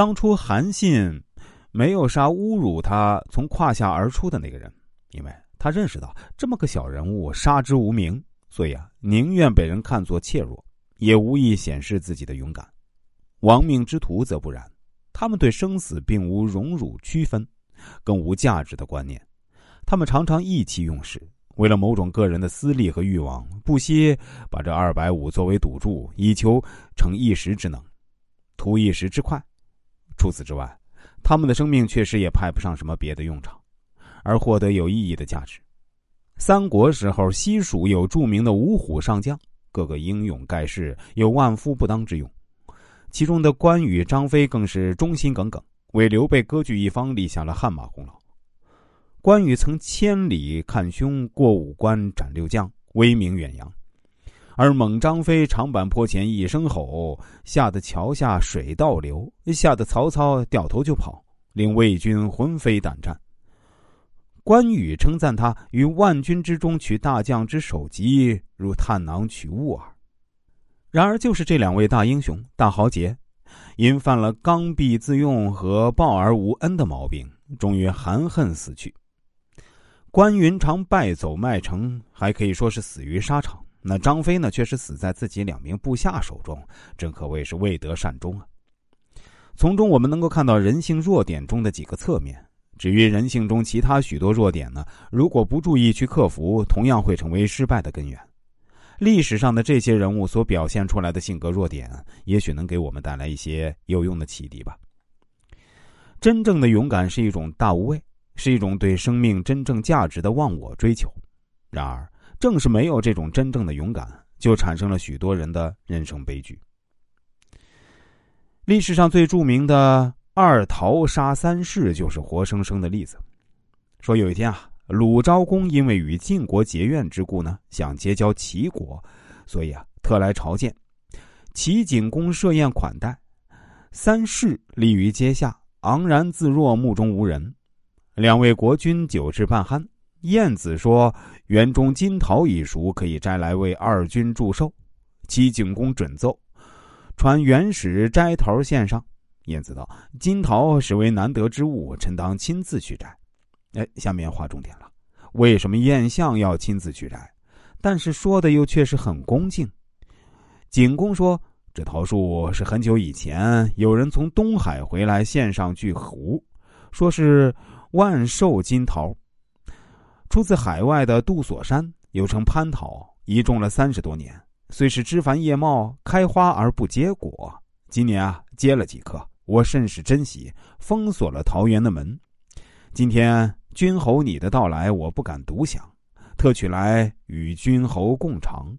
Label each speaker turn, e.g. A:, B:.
A: 当初韩信没有杀侮辱他从胯下而出的那个人，因为他认识到这么个小人物杀之无名，所以啊，宁愿被人看作怯弱，也无意显示自己的勇敢。亡命之徒则不然，他们对生死并无荣辱区分，更无价值的观念，他们常常意气用事。为了某种个人的私利和欲望，不惜把这二百五作为赌注，以求逞一时之能，图一时之快。除此之外，他们的生命确实也派不上什么别的用场，而获得有意义的价值。三国时候，西蜀有著名的五虎上将，个个英勇盖世，有万夫不当之勇。其中的关羽、张飞更是忠心耿耿，为刘备割据一方立下了汗马功劳。关羽曾千里看胸，过五关斩六将，威名远扬；而猛张飞长坂坡前一声吼，吓得桥下水倒流，吓得曹操掉头就跑，令魏军魂飞胆战。关羽称赞他于万军之中取大将之首级，如探囊取物耳。然而，就是这两位大英雄、大豪杰，因犯了刚愎自用和报而无恩的毛病，终于含恨死去。关云长败走麦城，还可以说是死于沙场。那张飞呢，却是死在自己两名部下手中，真可谓是未得善终啊。从中我们能够看到人性弱点中的几个侧面。至于人性中其他许多弱点呢，如果不注意去克服，同样会成为失败的根源。历史上的这些人物所表现出来的性格弱点，也许能给我们带来一些有用的启迪吧。真正的勇敢是一种大无畏。是一种对生命真正价值的忘我追求，然而正是没有这种真正的勇敢，就产生了许多人的人生悲剧。历史上最著名的二桃杀三士就是活生生的例子。说有一天啊，鲁昭公因为与晋国结怨之故呢，想结交齐国，所以啊，特来朝见。齐景公设宴款待，三士立于阶下，昂然自若，目中无人。两位国君酒至半酣，晏子说：“园中金桃已熟，可以摘来为二君祝寿。”齐景公准奏，传元使摘桃献上。晏子道：“金桃实为难得之物，臣当亲自去摘。”哎，下面划重点了：为什么晏相要亲自去摘？但是说的又确实很恭敬。景公说：“这桃树是很久以前有人从东海回来献上巨壶，说是。”万寿金桃，出自海外的杜索山，又称蟠桃，移种了三十多年，虽是枝繁叶茂，开花而不结果。今年啊，结了几颗，我甚是珍惜，封锁了桃园的门。今天君侯你的到来，我不敢独享，特取来与君侯共尝。